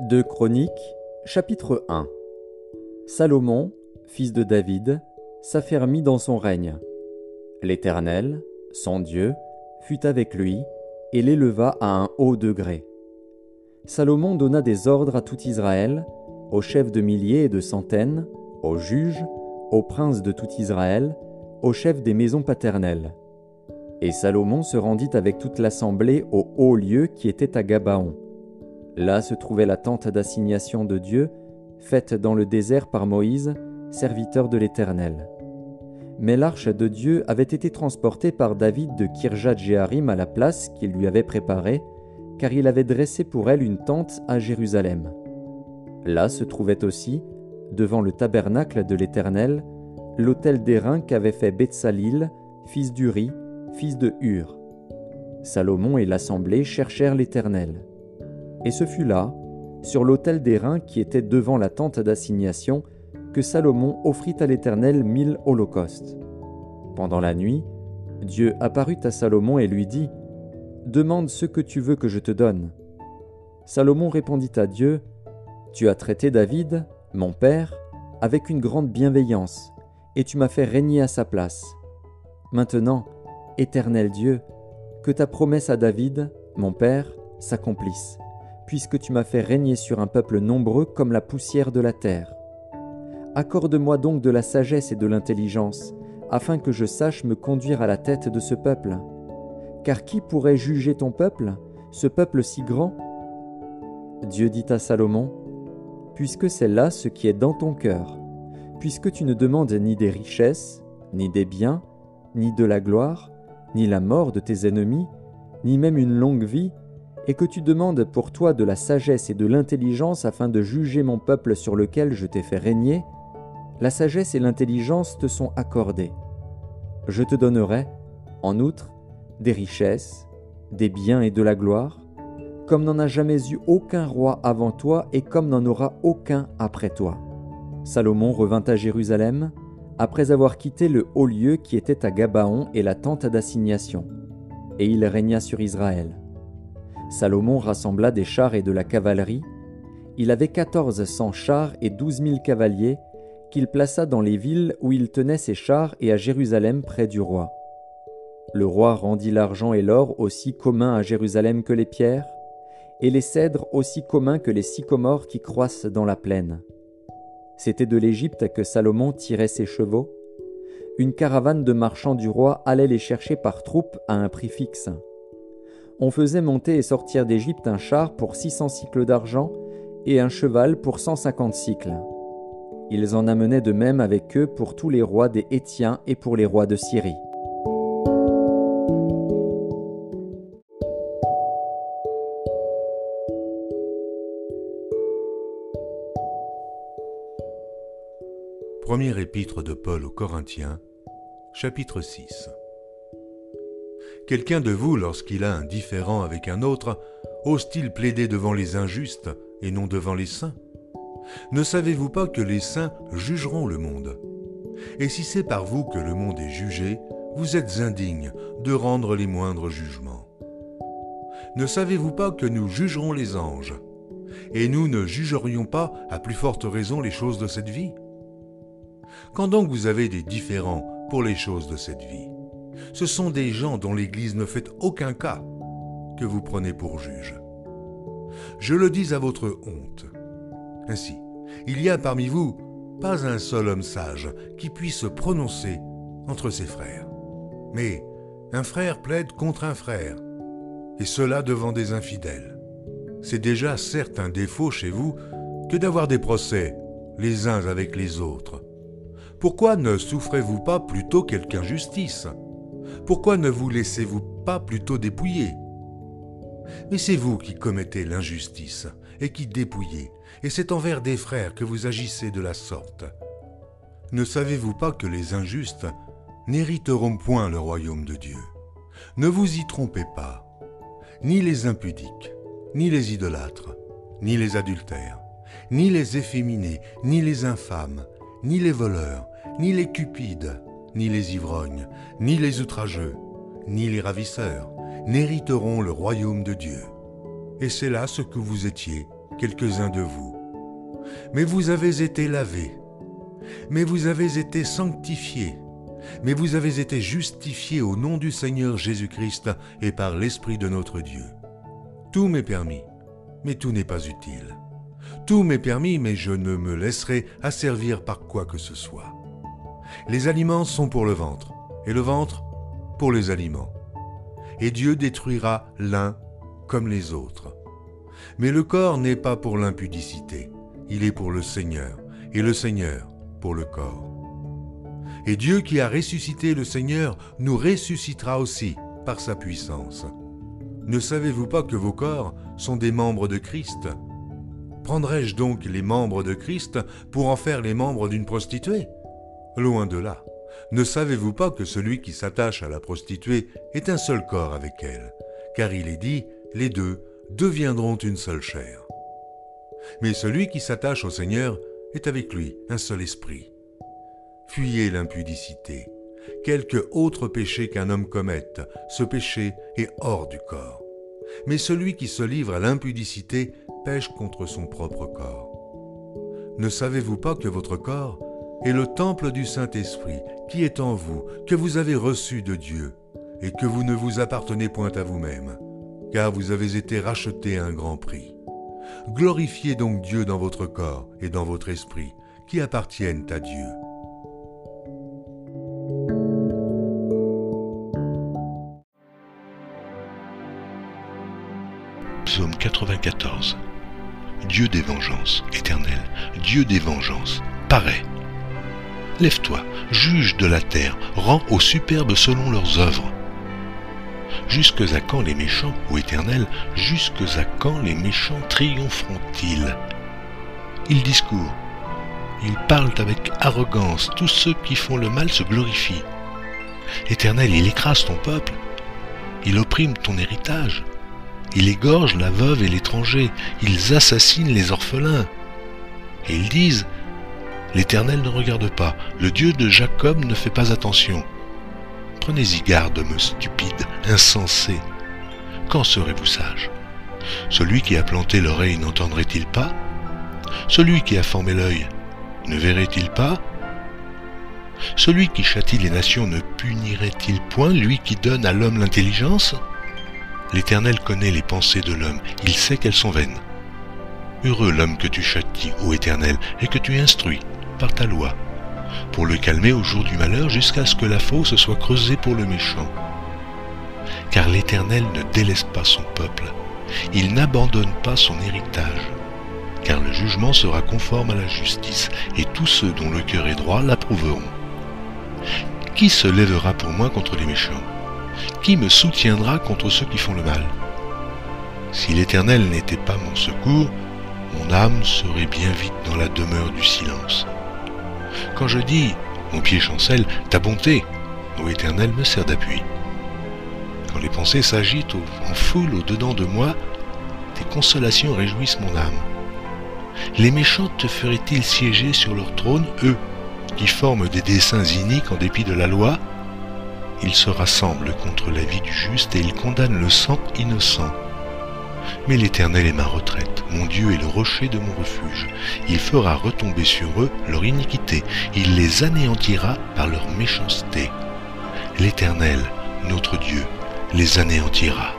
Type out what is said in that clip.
2 Chroniques, chapitre 1 Salomon, fils de David, s'affermit dans son règne. L'Éternel, son Dieu, fut avec lui et l'éleva à un haut degré. Salomon donna des ordres à tout Israël, aux chefs de milliers et de centaines, aux juges, aux princes de tout Israël, aux chefs des maisons paternelles. Et Salomon se rendit avec toute l'assemblée au haut lieu qui était à Gabaon Là se trouvait la tente d'assignation de Dieu, faite dans le désert par Moïse, serviteur de l'Éternel. Mais l'arche de Dieu avait été transportée par David de Kirjat Jeharim à la place qu'il lui avait préparée, car il avait dressé pour elle une tente à Jérusalem. Là se trouvait aussi, devant le tabernacle de l'Éternel, l'autel d'airain qu'avait fait Betsalil, fils d'Uri, fils de Hur. Salomon et l'assemblée cherchèrent l'Éternel. Et ce fut là, sur l'autel d'airain qui était devant la tente d'assignation, que Salomon offrit à l'Éternel mille holocaustes. Pendant la nuit, Dieu apparut à Salomon et lui dit, Demande ce que tu veux que je te donne. Salomon répondit à Dieu, Tu as traité David, mon père, avec une grande bienveillance, et tu m'as fait régner à sa place. Maintenant, Éternel Dieu, que ta promesse à David, mon père, s'accomplisse puisque tu m'as fait régner sur un peuple nombreux comme la poussière de la terre. Accorde-moi donc de la sagesse et de l'intelligence, afin que je sache me conduire à la tête de ce peuple. Car qui pourrait juger ton peuple, ce peuple si grand? Dieu dit à Salomon, Puisque c'est là ce qui est dans ton cœur, puisque tu ne demandes ni des richesses, ni des biens, ni de la gloire, ni la mort de tes ennemis, ni même une longue vie, et que tu demandes pour toi de la sagesse et de l'intelligence afin de juger mon peuple sur lequel je t'ai fait régner, la sagesse et l'intelligence te sont accordées. Je te donnerai, en outre, des richesses, des biens et de la gloire, comme n'en a jamais eu aucun roi avant toi et comme n'en aura aucun après toi. Salomon revint à Jérusalem, après avoir quitté le haut lieu qui était à Gabaon et la tente d'assignation, et il régna sur Israël. Salomon rassembla des chars et de la cavalerie. Il avait quatorze cents chars et douze mille cavaliers qu'il plaça dans les villes où il tenait ses chars et à Jérusalem près du roi. Le roi rendit l'argent et l'or aussi communs à Jérusalem que les pierres, et les cèdres aussi communs que les sycomores qui croissent dans la plaine. C'était de l'Égypte que Salomon tirait ses chevaux. Une caravane de marchands du roi allait les chercher par troupes à un prix fixe on faisait monter et sortir d'Égypte un char pour 600 cycles d'argent et un cheval pour 150 cycles. Ils en amenaient de même avec eux pour tous les rois des Hétiens et pour les rois de Syrie. Premier épître de Paul aux Corinthiens, chapitre 6 Quelqu'un de vous, lorsqu'il a un différend avec un autre, ose-t-il plaider devant les injustes et non devant les saints? Ne savez-vous pas que les saints jugeront le monde? Et si c'est par vous que le monde est jugé, vous êtes indignes de rendre les moindres jugements. Ne savez-vous pas que nous jugerons les anges? Et nous ne jugerions pas à plus forte raison les choses de cette vie? Quand donc vous avez des différends pour les choses de cette vie, ce sont des gens dont l'Église ne fait aucun cas que vous prenez pour juge. Je le dis à votre honte. Ainsi, il y a parmi vous pas un seul homme sage qui puisse se prononcer entre ses frères. Mais un frère plaide contre un frère, et cela devant des infidèles. C'est déjà certes un défaut chez vous que d'avoir des procès les uns avec les autres. Pourquoi ne souffrez-vous pas plutôt quelque injustice? Pourquoi ne vous laissez-vous pas plutôt dépouiller? Mais c'est vous qui commettez l'injustice et qui dépouillez, et c'est envers des frères que vous agissez de la sorte. Ne savez-vous pas que les injustes n'hériteront point le royaume de Dieu? Ne vous y trompez pas, ni les impudiques, ni les idolâtres, ni les adultères, ni les efféminés, ni les infâmes, ni les voleurs, ni les cupides, ni les ivrognes, ni les outrageux, ni les ravisseurs n'hériteront le royaume de Dieu. Et c'est là ce que vous étiez quelques-uns de vous. Mais vous avez été lavés, mais vous avez été sanctifiés, mais vous avez été justifiés au nom du Seigneur Jésus-Christ et par l'Esprit de notre Dieu. Tout m'est permis, mais tout n'est pas utile. Tout m'est permis, mais je ne me laisserai asservir par quoi que ce soit. Les aliments sont pour le ventre, et le ventre pour les aliments. Et Dieu détruira l'un comme les autres. Mais le corps n'est pas pour l'impudicité, il est pour le Seigneur, et le Seigneur pour le corps. Et Dieu qui a ressuscité le Seigneur nous ressuscitera aussi par sa puissance. Ne savez-vous pas que vos corps sont des membres de Christ? Prendrais-je donc les membres de Christ pour en faire les membres d'une prostituée? Loin de là. Ne savez-vous pas que celui qui s'attache à la prostituée est un seul corps avec elle? Car il est dit, les deux deviendront une seule chair. Mais celui qui s'attache au Seigneur est avec lui un seul esprit. Fuyez l'impudicité. Quelque autre péché qu'un homme commette, ce péché est hors du corps. Mais celui qui se livre à l'impudicité pêche contre son propre corps. Ne savez-vous pas que votre corps est le temple du Saint-Esprit qui est en vous, que vous avez reçu de Dieu, et que vous ne vous appartenez point à vous-même, car vous avez été racheté à un grand prix. Glorifiez donc Dieu dans votre corps et dans votre esprit, qui appartiennent à Dieu. Psaume 94 Dieu des vengeances, éternel, Dieu des vengeances, paraît. Lève-toi, juge de la terre, rends aux superbes selon leurs œuvres. Jusque à quand les méchants, ô Éternel, jusque à quand les méchants triompheront-ils? Ils discourent, ils parlent avec arrogance, tous ceux qui font le mal se glorifient. Éternel, il écrase ton peuple, il opprime ton héritage, il égorge la veuve et l'étranger, ils assassinent les orphelins. Et ils disent, L'Éternel ne regarde pas, le Dieu de Jacob ne fait pas attention. Prenez-y garde, me stupide, insensé. Quand serez-vous sage? Celui qui a planté l'oreille n'entendrait-il pas? Celui qui a formé l'œil ne verrait-il pas? Celui qui châtie les nations ne punirait-il point, lui qui donne à l'homme l'intelligence? L'Éternel connaît les pensées de l'homme, il sait qu'elles sont vaines. Heureux l'homme que tu châties, ô Éternel, et que tu instruis par ta loi, pour le calmer au jour du malheur jusqu'à ce que la fosse soit creusée pour le méchant. Car l'Éternel ne délaisse pas son peuple, il n'abandonne pas son héritage, car le jugement sera conforme à la justice, et tous ceux dont le cœur est droit l'approuveront. Qui se lèvera pour moi contre les méchants? Qui me soutiendra contre ceux qui font le mal? Si l'Éternel n'était pas mon secours, mon âme serait bien vite dans la demeure du silence. Quand je dis, mon pied chancelle, ta bonté, ô Éternel, me sert d'appui. Quand les pensées s'agitent en foule au-dedans de moi, tes consolations réjouissent mon âme. Les méchants te feraient-ils siéger sur leur trône, eux, qui forment des desseins iniques en dépit de la loi? Ils se rassemblent contre la vie du juste et ils condamnent le sang innocent. Mais l'Éternel est ma retraite, mon Dieu est le rocher de mon refuge. Il fera retomber sur eux leur iniquité, il les anéantira par leur méchanceté. L'Éternel, notre Dieu, les anéantira.